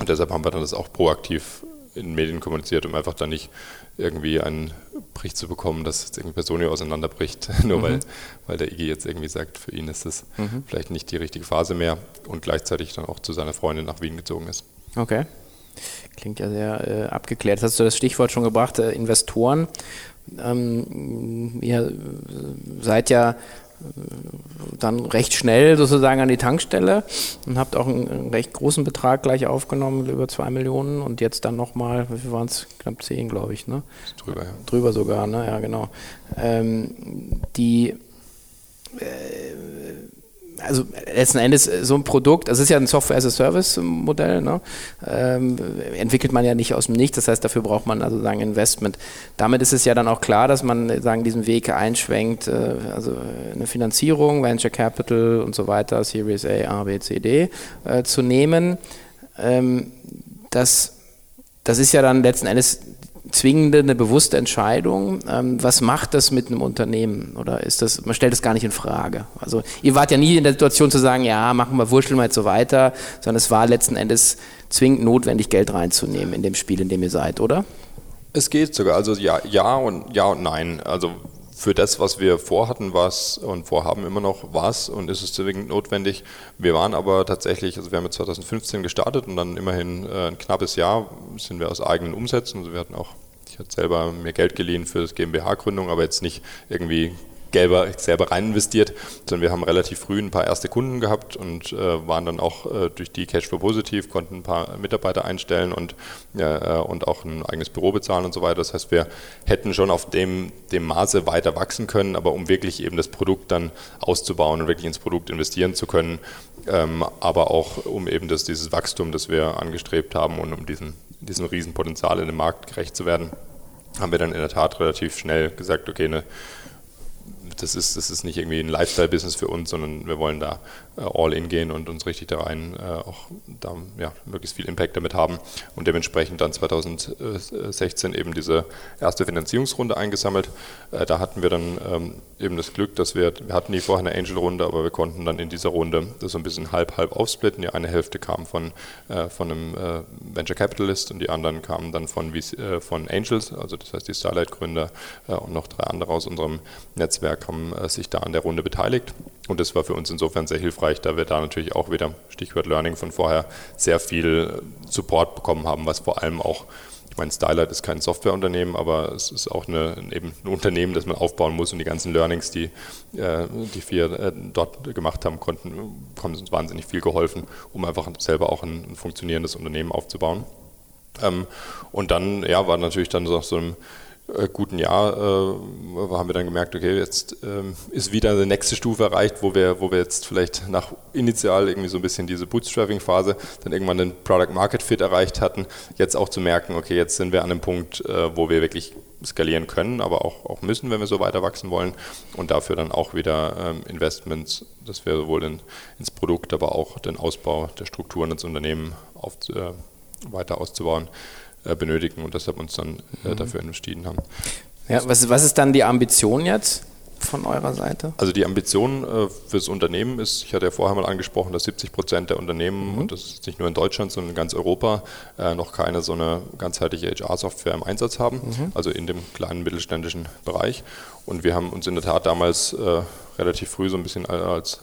Und deshalb haben wir dann das auch proaktiv in den Medien kommuniziert, um einfach dann nicht irgendwie einen Bericht zu bekommen, dass jetzt irgendwie Personio auseinanderbricht, nur mhm. weil, weil der IG jetzt irgendwie sagt, für ihn ist es mhm. vielleicht nicht die richtige Phase mehr und gleichzeitig dann auch zu seiner Freundin nach Wien gezogen ist. Okay. Klingt ja sehr äh, abgeklärt. Jetzt hast du das Stichwort schon gebracht, äh, Investoren. Ähm, ihr seid ja dann recht schnell sozusagen an die Tankstelle und habt auch einen, einen recht großen Betrag gleich aufgenommen, über zwei Millionen und jetzt dann nochmal, wie viel waren es? Knapp zehn, glaube ich, ne? Drüber, ja. Drüber sogar, ne? Ja, genau. Ähm, die äh, also letzten Endes äh, so ein Produkt, das ist ja ein Software-as-a-Service-Modell, ne? ähm, entwickelt man ja nicht aus dem Nichts, das heißt, dafür braucht man also sagen Investment. Damit ist es ja dann auch klar, dass man äh, sagen diesen Weg einschwenkt, äh, also äh, eine Finanzierung, Venture Capital und so weiter, Series A, A, B, C, D äh, zu nehmen. Ähm, das, das ist ja dann letzten Endes zwingende, eine bewusste Entscheidung. Ähm, was macht das mit einem Unternehmen? Oder ist das, man stellt das gar nicht in Frage. Also ihr wart ja nie in der Situation zu sagen, ja, machen wir, wurschteln wir jetzt so weiter, sondern es war letzten Endes zwingend notwendig, Geld reinzunehmen in dem Spiel, in dem ihr seid, oder? Es geht sogar, also ja, ja und ja und nein. Also für das, was wir vorhatten, war und vorhaben immer noch, war es und ist es zwingend notwendig. Wir waren aber tatsächlich, also wir haben 2015 gestartet und dann immerhin äh, ein knappes Jahr sind wir aus eigenen Umsätzen. Also wir hatten auch ich hatte selber mir Geld geliehen für das GmbH-Gründung, aber jetzt nicht irgendwie selber, selber rein investiert, sondern wir haben relativ früh ein paar erste Kunden gehabt und äh, waren dann auch äh, durch die Cashflow positiv, konnten ein paar Mitarbeiter einstellen und, äh, und auch ein eigenes Büro bezahlen und so weiter. Das heißt, wir hätten schon auf dem, dem Maße weiter wachsen können, aber um wirklich eben das Produkt dann auszubauen und wirklich ins Produkt investieren zu können, ähm, aber auch um eben das, dieses Wachstum, das wir angestrebt haben und um diesen diesem Riesenpotenzial in dem Markt gerecht zu werden, haben wir dann in der Tat relativ schnell gesagt, okay, eine das ist, das ist nicht irgendwie ein Lifestyle-Business für uns, sondern wir wollen da äh, all in gehen und uns richtig da rein äh, auch da ja, möglichst viel Impact damit haben und dementsprechend dann 2016 eben diese erste Finanzierungsrunde eingesammelt. Äh, da hatten wir dann ähm, eben das Glück, dass wir, wir hatten nie vorher eine Angel-Runde, aber wir konnten dann in dieser Runde das so ein bisschen halb-halb aufsplitten. Die eine Hälfte kam von, von einem Venture Capitalist und die anderen kamen dann von, von Angels, also das heißt die Starlight-Gründer und noch drei andere aus unserem Netzwerk haben äh, sich da an der Runde beteiligt. Und das war für uns insofern sehr hilfreich, da wir da natürlich auch wieder, Stichwort Learning von vorher, sehr viel äh, Support bekommen haben, was vor allem auch, ich meine, Stylight ist kein Softwareunternehmen, aber es ist auch eine, eben ein Unternehmen, das man aufbauen muss und die ganzen Learnings, die, äh, die wir dort gemacht haben, konnten, haben uns wahnsinnig viel geholfen, um einfach selber auch ein, ein funktionierendes Unternehmen aufzubauen. Ähm, und dann, ja, war natürlich dann so, so ein äh, guten Jahr äh, haben wir dann gemerkt, okay, jetzt ähm, ist wieder eine nächste Stufe erreicht, wo wir, wo wir jetzt vielleicht nach initial irgendwie so ein bisschen diese Bootstrapping-Phase dann irgendwann den Product Market Fit erreicht hatten, jetzt auch zu merken, okay, jetzt sind wir an einem Punkt, äh, wo wir wirklich skalieren können, aber auch, auch müssen, wenn wir so weiter wachsen wollen. Und dafür dann auch wieder ähm, Investments, das wäre sowohl in, ins Produkt, aber auch den Ausbau der Strukturen ins Unternehmen auf, äh, weiter auszubauen, äh, benötigen und deshalb uns dann äh, mhm. dafür entschieden haben. Ja, was, was ist dann die Ambition jetzt? von eurer Seite? Also die Ambition äh, fürs Unternehmen ist, ich hatte ja vorher mal angesprochen, dass 70 Prozent der Unternehmen, mhm. und das ist nicht nur in Deutschland, sondern in ganz Europa, äh, noch keine so eine ganzheitliche HR-Software im Einsatz haben, mhm. also in dem kleinen mittelständischen Bereich. Und wir haben uns in der Tat damals äh, relativ früh so ein bisschen als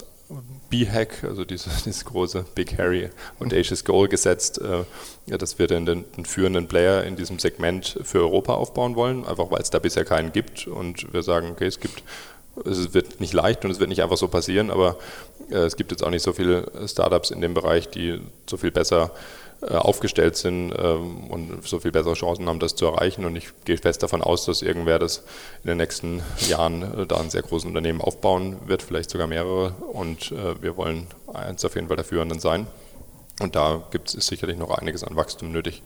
B-Hack, also dieses, dieses, große Big Harry Audacious Goal gesetzt, äh, dass wir den, den, den, führenden Player in diesem Segment für Europa aufbauen wollen, einfach weil es da bisher keinen gibt. Und wir sagen, okay, es gibt es wird nicht leicht und es wird nicht einfach so passieren, aber äh, es gibt jetzt auch nicht so viele Startups in dem Bereich, die so viel besser äh, aufgestellt sind ähm, und so viel bessere Chancen haben, das zu erreichen. Und ich gehe fest davon aus, dass irgendwer das in den nächsten Jahren äh, da ein sehr großes Unternehmen aufbauen wird, vielleicht sogar mehrere. Und äh, wir wollen eins auf jeden Fall der Führenden sein. Und da gibt es sicherlich noch einiges an Wachstum nötig.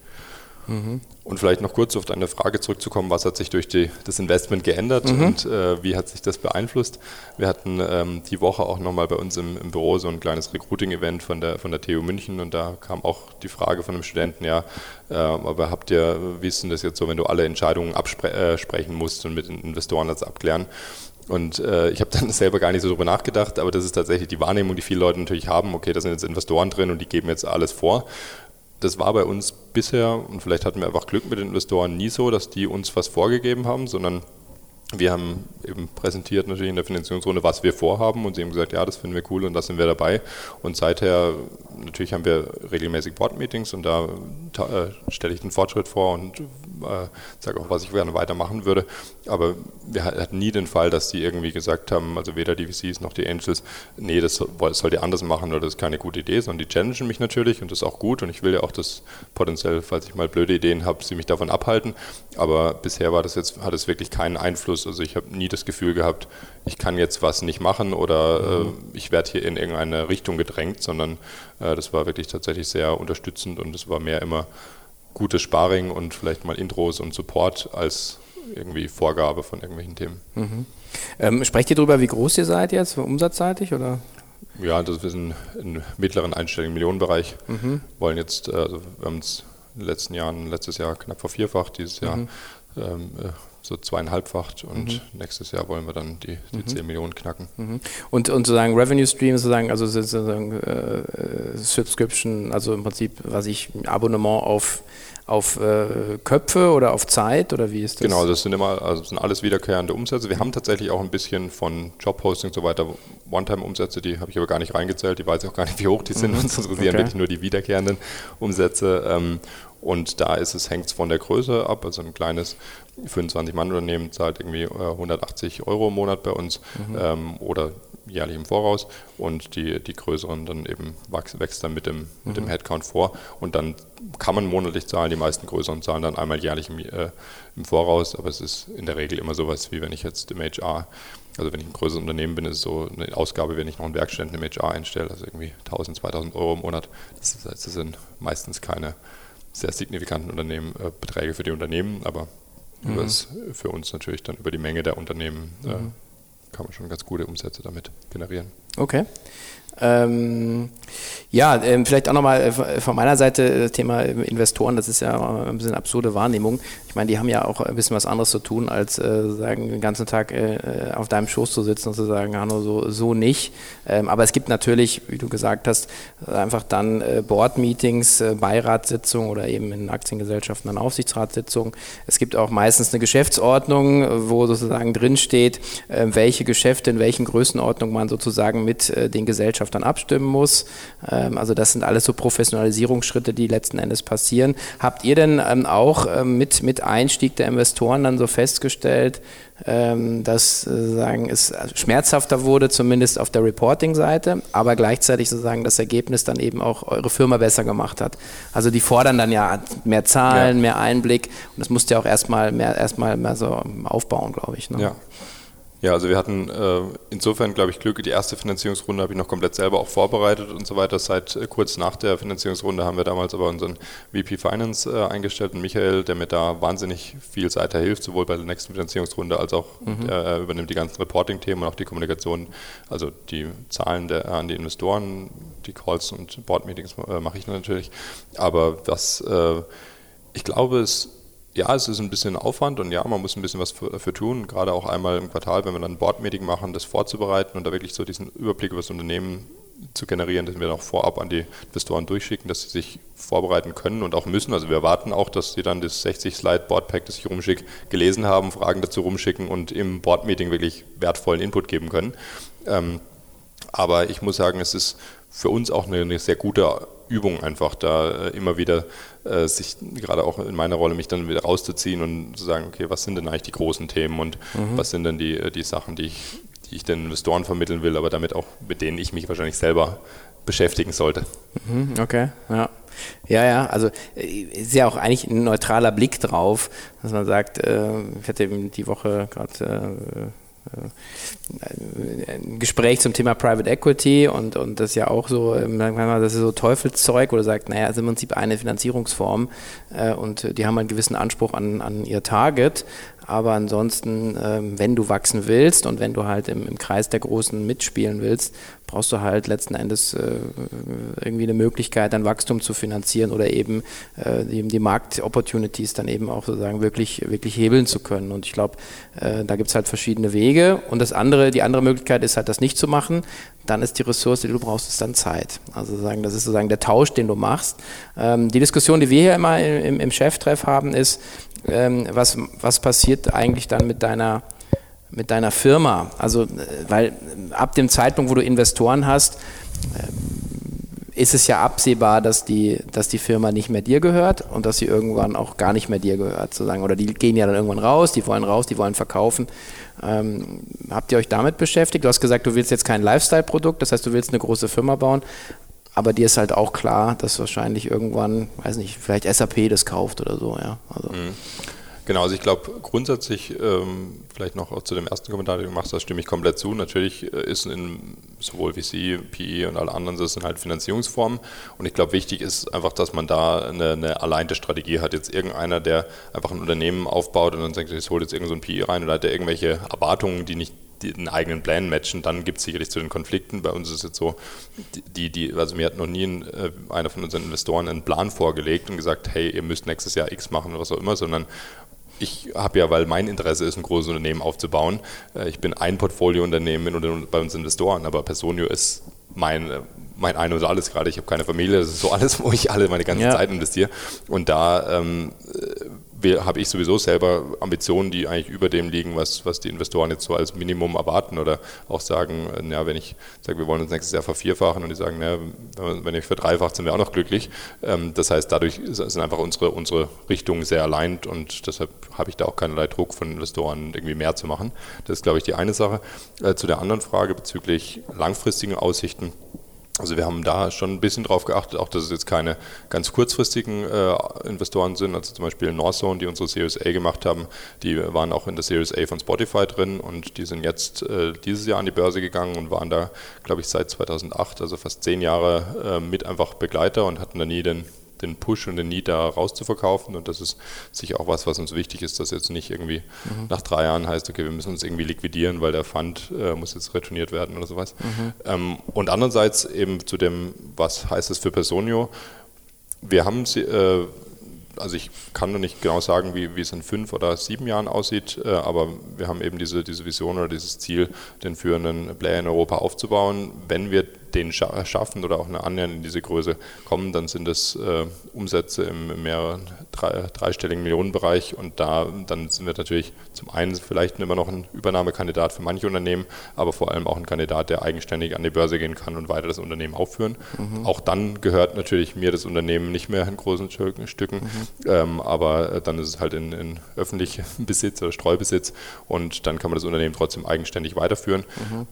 Mhm. Und vielleicht noch kurz auf deine Frage zurückzukommen, was hat sich durch die, das Investment geändert mhm. und äh, wie hat sich das beeinflusst? Wir hatten ähm, die Woche auch nochmal bei uns im, im, Büro so ein kleines Recruiting-Event von der, von der TU München und da kam auch die Frage von einem Studenten, ja, äh, aber habt ihr, wie ist denn das jetzt so, wenn du alle Entscheidungen absprechen äh, musst und mit den Investoren das abklären? Und äh, ich habe dann selber gar nicht so drüber nachgedacht, aber das ist tatsächlich die Wahrnehmung, die viele Leute natürlich haben. Okay, da sind jetzt Investoren drin und die geben jetzt alles vor das war bei uns bisher, und vielleicht hatten wir einfach Glück mit den Investoren, nie so, dass die uns was vorgegeben haben, sondern wir haben eben präsentiert natürlich in der Finanzierungsrunde, was wir vorhaben und sie haben gesagt, ja, das finden wir cool und da sind wir dabei. Und seither, natürlich haben wir regelmäßig Board-Meetings und da äh, stelle ich den Fortschritt vor und äh, sage auch, was ich gerne weitermachen würde. Aber wir hatten nie den Fall, dass die irgendwie gesagt haben, also weder die VCs noch die Angels, nee, das sollt ihr anders machen oder das ist keine gute Idee, sondern die challengen mich natürlich und das ist auch gut und ich will ja auch das potenziell, falls ich mal blöde Ideen habe, sie mich davon abhalten. Aber bisher war das jetzt, hat es wirklich keinen Einfluss. Also ich habe nie das Gefühl gehabt, ich kann jetzt was nicht machen oder mhm. äh, ich werde hier in irgendeine Richtung gedrängt, sondern äh, das war wirklich tatsächlich sehr unterstützend und es war mehr immer gutes Sparring und vielleicht mal Intros und Support als irgendwie Vorgabe von irgendwelchen Themen. Mhm. Ähm, sprecht ihr darüber, wie groß ihr seid jetzt, umsatzseitig oder? Ja, das wir sind im mittleren einstelligen Millionenbereich. Mhm. Wollen jetzt, also wir haben es in den letzten Jahren, letztes Jahr knapp vervierfacht, dieses Jahr mhm. ähm, äh, so zweieinhalbfacht und mhm. nächstes Jahr wollen wir dann die, die mhm. 10 Millionen knacken. Mhm. Und, und sozusagen Revenue Stream sozusagen, also sozusagen äh, Subscription, also im Prinzip, was ich, Abonnement auf, auf äh, Köpfe oder auf Zeit oder wie ist das? Genau, das sind immer, also das sind alles wiederkehrende Umsätze. Wir haben tatsächlich auch ein bisschen von Jobhosting und so weiter One-Time-Umsätze, die habe ich aber gar nicht reingezählt, die weiß ich auch gar nicht, wie hoch die sind. Mhm. Uns interessieren okay. wirklich nur die wiederkehrenden Umsätze. Ähm, und da ist es, hängt es von der Größe ab. Also ein kleines 25-Mann-Unternehmen zahlt irgendwie 180 äh, Euro im Monat bei uns mhm. ähm, oder jährlich im Voraus und die, die größeren dann eben wächst, wächst dann mit dem, mit dem mhm. Headcount vor und dann kann man monatlich zahlen, die meisten größeren zahlen dann einmal jährlich im, äh, im Voraus, aber es ist in der Regel immer sowas, wie wenn ich jetzt im HR, also wenn ich ein größeres Unternehmen bin, ist es so eine Ausgabe, wenn ich noch einen Werkstätten im HR einstelle, also irgendwie 1000, 2000 Euro im Monat, das, das sind meistens keine sehr signifikanten Unternehmen, äh, Beträge für die Unternehmen, aber mhm. das für uns natürlich dann über die Menge der Unternehmen äh, mhm. kann man schon ganz gute Umsätze damit generieren. Okay. Ähm, ja, ähm, vielleicht auch nochmal äh, von meiner Seite das Thema Investoren, das ist ja ein bisschen absurde Wahrnehmung. Ich meine, die haben ja auch ein bisschen was anderes zu tun, als äh, sagen, den ganzen Tag äh, auf deinem Schoß zu sitzen und zu sagen, Hanno, so, so nicht. Ähm, aber es gibt natürlich, wie du gesagt hast, einfach dann äh, Board-Meetings, äh, Beiratssitzungen oder eben in Aktiengesellschaften dann Aufsichtsratssitzungen. Es gibt auch meistens eine Geschäftsordnung, wo sozusagen drinsteht, äh, welche Geschäfte in welchen Größenordnungen man sozusagen mit äh, den Gesellschaftern abstimmen muss. Ähm, also das sind alles so Professionalisierungsschritte, die letzten Endes passieren. Habt ihr denn ähm, auch ähm, mit, mit Einstieg der Investoren dann so festgestellt, ähm, dass äh, sagen, es schmerzhafter wurde, zumindest auf der Reporting-Seite, aber gleichzeitig sozusagen das Ergebnis dann eben auch eure Firma besser gemacht hat. Also die fordern dann ja mehr Zahlen, ja. mehr Einblick und das musst ihr auch erstmal mehr, erstmal mehr so aufbauen, glaube ich. Ne? Ja. Ja, also wir hatten äh, insofern, glaube ich, Glück. Die erste Finanzierungsrunde habe ich noch komplett selber auch vorbereitet und so weiter. Seit äh, kurz nach der Finanzierungsrunde haben wir damals aber unseren VP Finance äh, eingestellt und Michael, der mir da wahnsinnig viel seither hilft, sowohl bei der nächsten Finanzierungsrunde als auch mhm. der übernimmt die ganzen Reporting-Themen und auch die Kommunikation, also die Zahlen der, an die Investoren, die Calls und Board-Meetings äh, mache ich natürlich. Aber was äh, ich glaube, es ja, es ist ein bisschen Aufwand und ja, man muss ein bisschen was dafür tun, gerade auch einmal im Quartal, wenn wir dann ein Board-Meeting machen, das vorzubereiten und da wirklich so diesen Überblick über das Unternehmen zu generieren, dass wir noch vorab an die Investoren durchschicken, dass sie sich vorbereiten können und auch müssen. Also wir erwarten auch, dass sie dann das 60-Slide-Board-Pack, das ich rumschicke, gelesen haben, Fragen dazu rumschicken und im Board-Meeting wirklich wertvollen Input geben können. Ähm, Aber ich muss sagen, es ist für uns auch eine, eine sehr gute Übung einfach da äh, immer wieder äh, sich gerade auch in meiner Rolle mich dann wieder rauszuziehen und zu sagen, okay, was sind denn eigentlich die großen Themen und mhm. was sind denn die, äh, die Sachen, die ich, die ich den Investoren vermitteln will, aber damit auch mit denen ich mich wahrscheinlich selber beschäftigen sollte. Mhm, okay, ja. Ja, ja, also ist ja auch eigentlich ein neutraler Blick drauf, dass man sagt, äh, ich hatte eben die Woche gerade äh, äh, ein Gespräch zum Thema Private Equity und, und das ja auch so, ähm, das ist so Teufelszeug, oder sagt, naja, es ist im Prinzip eine Finanzierungsform äh, und die haben einen gewissen Anspruch an, an ihr Target, aber ansonsten, ähm, wenn du wachsen willst und wenn du halt im, im Kreis der Großen mitspielen willst, brauchst du halt letzten Endes äh, irgendwie eine Möglichkeit, dein Wachstum zu finanzieren oder eben äh, die, die Marktopportunities dann eben auch sozusagen wirklich, wirklich hebeln zu können. Und ich glaube, äh, da gibt es halt verschiedene Wege. Und das andere, die andere Möglichkeit ist halt, das nicht zu machen. Dann ist die Ressource, die du brauchst, ist dann Zeit. Also sozusagen, das ist sozusagen der Tausch, den du machst. Ähm, die Diskussion, die wir hier immer im, im Cheftreff haben, ist, ähm, was, was passiert eigentlich dann mit deiner, mit deiner Firma? Also, äh, weil ab dem Zeitpunkt, wo du Investoren hast, äh, ist es ja absehbar, dass die, dass die Firma nicht mehr dir gehört und dass sie irgendwann auch gar nicht mehr dir gehört, sozusagen. Oder die gehen ja dann irgendwann raus, die wollen raus, die wollen verkaufen. Ähm, habt ihr euch damit beschäftigt? Du hast gesagt, du willst jetzt kein Lifestyle-Produkt, das heißt, du willst eine große Firma bauen. Aber dir ist halt auch klar, dass wahrscheinlich irgendwann, weiß nicht, vielleicht SAP das kauft oder so, ja. Also. Mhm. Genau, also ich glaube grundsätzlich, ähm, vielleicht noch zu dem ersten Kommentar, den du machst, da stimme ich komplett zu. Natürlich äh, ist in sowohl VC, PE und alle anderen, das sind halt Finanzierungsformen. Und ich glaube, wichtig ist einfach, dass man da eine, eine alleinte Strategie hat. Jetzt irgendeiner, der einfach ein Unternehmen aufbaut und dann sagt, ich hole jetzt irgend so PE rein oder hat der irgendwelche Erwartungen, die nicht den eigenen Plan matchen, dann gibt es sicherlich zu den Konflikten. Bei uns ist es jetzt so, die, die, also mir hat noch nie ein, äh, einer von unseren Investoren einen Plan vorgelegt und gesagt, hey, ihr müsst nächstes Jahr X machen oder was auch immer, sondern ich habe ja, weil mein Interesse ist, ein großes Unternehmen aufzubauen. Äh, ich bin ein Portfoliounternehmen bei uns Investoren, aber Personio ist mein, äh, mein Ein und Alles gerade. Ich habe keine Familie, das ist so alles, wo ich alle meine ganze ja. Zeit investiere. Und da ähm, habe ich sowieso selber Ambitionen, die eigentlich über dem liegen, was, was die Investoren jetzt so als Minimum erwarten oder auch sagen, ja, wenn ich sage, wir wollen uns nächstes Jahr vervierfachen und die sagen, ja, wenn ich verdreifacht, sind wir auch noch glücklich. Ähm, das heißt, dadurch sind einfach unsere, unsere Richtungen sehr allein und deshalb habe ich da auch keinerlei Druck von Investoren, irgendwie mehr zu machen. Das ist, glaube ich, die eine Sache. Äh, zu der anderen Frage bezüglich langfristigen Aussichten. Also wir haben da schon ein bisschen drauf geachtet, auch dass es jetzt keine ganz kurzfristigen äh, Investoren sind, also zum Beispiel Northzone, die unsere Series A gemacht haben, die waren auch in der Series A von Spotify drin und die sind jetzt äh, dieses Jahr an die Börse gegangen und waren da, glaube ich, seit 2008, also fast zehn Jahre äh, mit einfach Begleiter und hatten da nie den den Push und den Need da rauszuverkaufen. Und das ist sicher auch was, was uns wichtig ist, dass jetzt nicht irgendwie mhm. nach drei Jahren heißt, okay, wir müssen uns irgendwie liquidieren, weil der Fund äh, muss jetzt retourniert werden oder sowas. Mhm. Ähm, und andererseits eben zu dem, was heißt es für Personio? Wir haben sie, äh, also ich kann noch nicht genau sagen, wie, wie es in fünf oder sieben Jahren aussieht, äh, aber wir haben eben diese, diese Vision oder dieses Ziel, den führenden Player in Europa aufzubauen. Wenn wir den schaffen oder auch eine annähernd in diese Größe kommen, dann sind es äh, Umsätze im mehreren drei, dreistelligen Millionenbereich und da dann sind wir natürlich zum einen vielleicht immer noch ein Übernahmekandidat für manche Unternehmen, aber vor allem auch ein Kandidat, der eigenständig an die Börse gehen kann und weiter das Unternehmen aufführen. Mhm. Auch dann gehört natürlich mir das Unternehmen nicht mehr in großen Stücken, mhm. ähm, aber dann ist es halt in, in öffentlichem Besitz oder Streubesitz und dann kann man das Unternehmen trotzdem eigenständig weiterführen. Mhm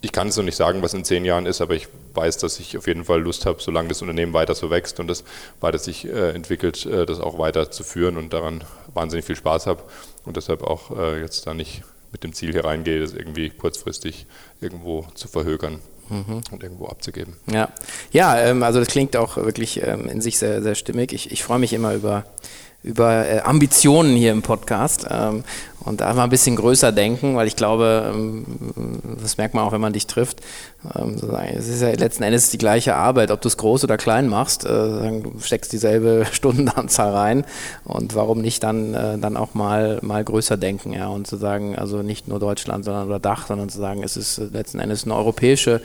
ich kann es noch nicht sagen, was in zehn Jahren ist, aber ich weiß, dass ich auf jeden Fall Lust habe, solange das Unternehmen weiter so wächst und das weiter sich äh, entwickelt, äh, das auch weiter zu führen und daran wahnsinnig viel Spaß habe und deshalb auch äh, jetzt da nicht mit dem Ziel hier reingehe, das irgendwie kurzfristig irgendwo zu verhökern. Mhm. und irgendwo abzugeben. Ja, ja ähm, also das klingt auch wirklich ähm, in sich sehr, sehr stimmig. Ich, ich freue mich immer über, über äh, Ambitionen hier im Podcast. Ähm, und mal ein bisschen größer denken, weil ich glaube, ähm, das merkt man auch, wenn man dich trifft. Ähm, es ist ja letzten Endes die gleiche Arbeit, ob du es groß oder klein machst. Äh, du steckst dieselbe Stundenanzahl rein und warum nicht dann, äh, dann auch mal, mal größer denken ja, und zu sagen, also nicht nur Deutschland sondern oder Dach, sondern zu sagen, es ist letzten Endes eine europäische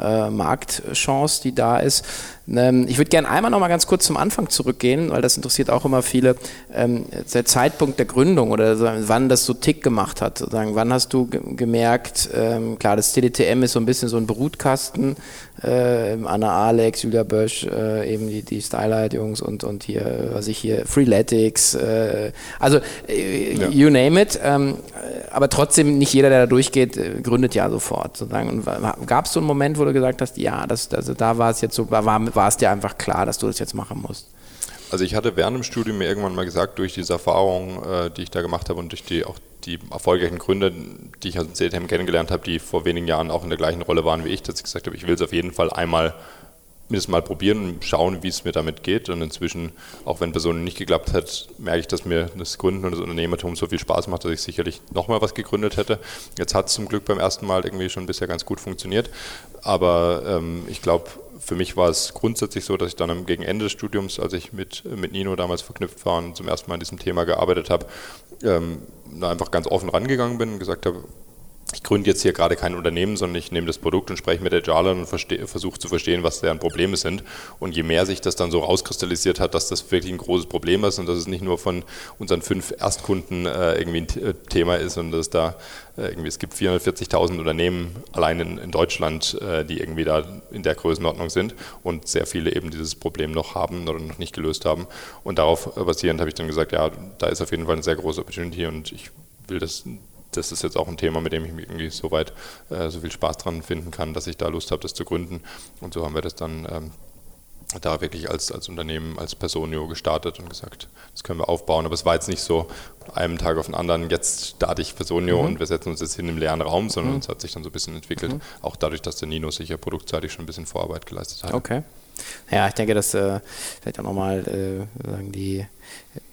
äh, Marktchance, die da ist. Ähm, ich würde gerne einmal noch mal ganz kurz zum Anfang zurückgehen, weil das interessiert auch immer viele. Ähm, der Zeitpunkt der Gründung oder wann das so Tick gemacht hat. Sozusagen. Wann hast du gemerkt, ähm, klar, das CDTM ist so ein bisschen so ein Brutkasten, äh, Anna Alex, Julia Bösch, äh, eben die, die Stylight-Jungs und, und hier, was ich hier, Freeletics, äh, also äh, ja. you name it. Ähm, aber trotzdem, nicht jeder, der da durchgeht, äh, gründet ja sofort. Sozusagen. Gab es so einen Moment, wo du gesagt hast, ja, das, also da war es jetzt so, war, war es dir einfach klar, dass du das jetzt machen musst? Also ich hatte während dem Studium mir irgendwann mal gesagt, durch diese Erfahrung, äh, die ich da gemacht habe und durch die auch die erfolgreichen Gründer, die ich aus dem CTM kennengelernt habe, die vor wenigen Jahren auch in der gleichen Rolle waren wie ich, dass ich gesagt habe, ich will es auf jeden Fall einmal mindestens mal probieren und schauen, wie es mir damit geht. Und inzwischen, auch wenn Personen nicht geklappt hat, merke ich, dass mir das Gründen und das Unternehmertum so viel Spaß macht, dass ich sicherlich nochmal was gegründet hätte. Jetzt hat es zum Glück beim ersten Mal irgendwie schon bisher ganz gut funktioniert. Aber ähm, ich glaube, für mich war es grundsätzlich so, dass ich dann gegen Ende des Studiums, als ich mit, mit Nino damals verknüpft war und zum ersten Mal an diesem Thema gearbeitet habe, ähm, einfach ganz offen rangegangen bin und gesagt habe, ich gründe jetzt hier gerade kein Unternehmen, sondern ich nehme das Produkt und spreche mit Agilern und versuche zu verstehen, was deren Probleme sind. Und je mehr sich das dann so rauskristallisiert hat, dass das wirklich ein großes Problem ist und dass es nicht nur von unseren fünf Erstkunden äh, irgendwie ein äh, Thema ist und dass da äh, irgendwie, es gibt 440.000 Unternehmen allein in, in Deutschland, äh, die irgendwie da in der Größenordnung sind und sehr viele eben dieses Problem noch haben oder noch nicht gelöst haben. Und darauf basierend habe ich dann gesagt, ja, da ist auf jeden Fall eine sehr große Opportunity und ich will das das ist jetzt auch ein Thema, mit dem ich mich irgendwie so weit äh, so viel Spaß dran finden kann, dass ich da Lust habe, das zu gründen. Und so haben wir das dann ähm, da wirklich als, als Unternehmen, als Personio gestartet und gesagt, das können wir aufbauen. Aber es war jetzt nicht so einem Tag auf den anderen, jetzt starte ich Personio mhm. und wir setzen uns jetzt hin im leeren Raum, sondern mhm. es hat sich dann so ein bisschen entwickelt. Mhm. Auch dadurch, dass der Nino sich ja produktseitig schon ein bisschen Vorarbeit geleistet hat. Okay. Ja, ich denke, dass äh, vielleicht auch nochmal äh, die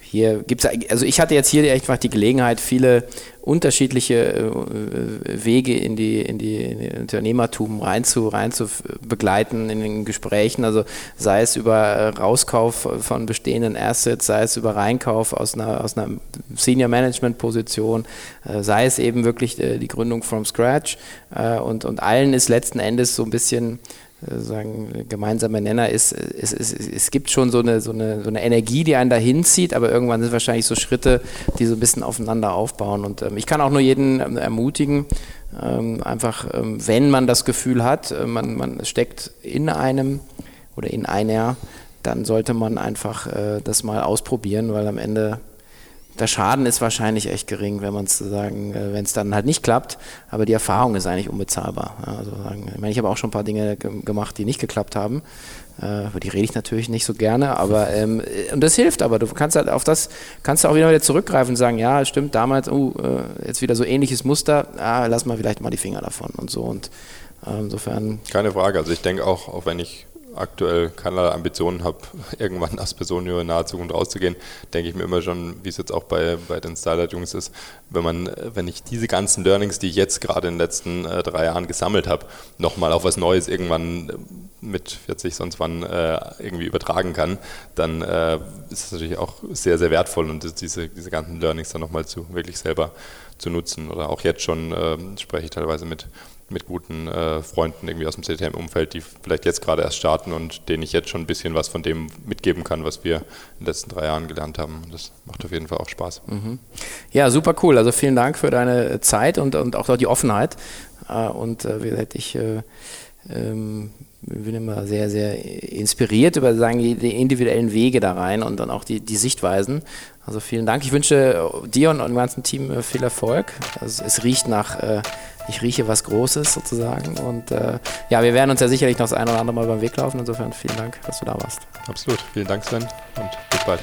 hier gibt es, also ich hatte jetzt hier einfach die Gelegenheit, viele unterschiedliche äh, Wege in die, in die, in die Unternehmertum rein zu, rein zu begleiten in den Gesprächen. Also sei es über Rauskauf von bestehenden Assets, sei es über Reinkauf aus einer, aus einer Senior Management Position, äh, sei es eben wirklich äh, die Gründung from scratch. Und, und allen ist letzten Endes so ein bisschen sagen, gemeinsame Nenner ist, es, es, es gibt schon so eine, so, eine, so eine Energie, die einen dahin zieht, aber irgendwann sind wahrscheinlich so Schritte, die so ein bisschen aufeinander aufbauen. Und ähm, ich kann auch nur jeden ähm, ermutigen, ähm, einfach, ähm, wenn man das Gefühl hat, äh, man, man steckt in einem oder in einer, dann sollte man einfach äh, das mal ausprobieren, weil am Ende der Schaden ist wahrscheinlich echt gering, wenn man es sagen, äh, wenn es dann halt nicht klappt, aber die Erfahrung ist eigentlich unbezahlbar. Also sagen, ich meine, ich habe auch schon ein paar Dinge gemacht, die nicht geklappt haben. Äh, über die rede ich natürlich nicht so gerne, aber ähm, und das hilft aber. Du kannst halt auf das kannst du auch wieder, wieder zurückgreifen und sagen, ja, stimmt, damals, uh, jetzt wieder so ähnliches Muster, ah, lass mal vielleicht mal die Finger davon und so. Und äh, insofern. Keine Frage. Also ich denke auch, auch wenn ich aktuell keinerlei Ambitionen habe, irgendwann als Personio in naher Zukunft rauszugehen, denke ich mir immer schon, wie es jetzt auch bei, bei den Styler-Jungs ist, wenn man, wenn ich diese ganzen Learnings, die ich jetzt gerade in den letzten äh, drei Jahren gesammelt habe, nochmal auf was Neues irgendwann mit 40 sonst wann äh, irgendwie übertragen kann, dann äh, ist es natürlich auch sehr, sehr wertvoll und diese, diese ganzen Learnings dann nochmal zu wirklich selber zu nutzen. Oder auch jetzt schon ähm, spreche ich teilweise mit mit guten äh, Freunden irgendwie aus dem CTM-Umfeld, die vielleicht jetzt gerade erst starten und denen ich jetzt schon ein bisschen was von dem mitgeben kann, was wir in den letzten drei Jahren gelernt haben. Das macht auf jeden Fall auch Spaß. Mhm. Ja, super cool. Also vielen Dank für deine Zeit und, und auch die Offenheit. Äh, und äh, wie gesagt, ich äh, ähm, bin immer sehr, sehr inspiriert über sagen, die individuellen Wege da rein und dann auch die, die Sichtweisen. Also vielen Dank. Ich wünsche dir und dem ganzen Team äh, viel Erfolg. Also es riecht nach äh, ich rieche was Großes sozusagen. Und äh, ja, wir werden uns ja sicherlich noch das eine oder andere Mal beim Weg laufen. Insofern vielen Dank, dass du da warst. Absolut. Vielen Dank, Sven, und bis bald.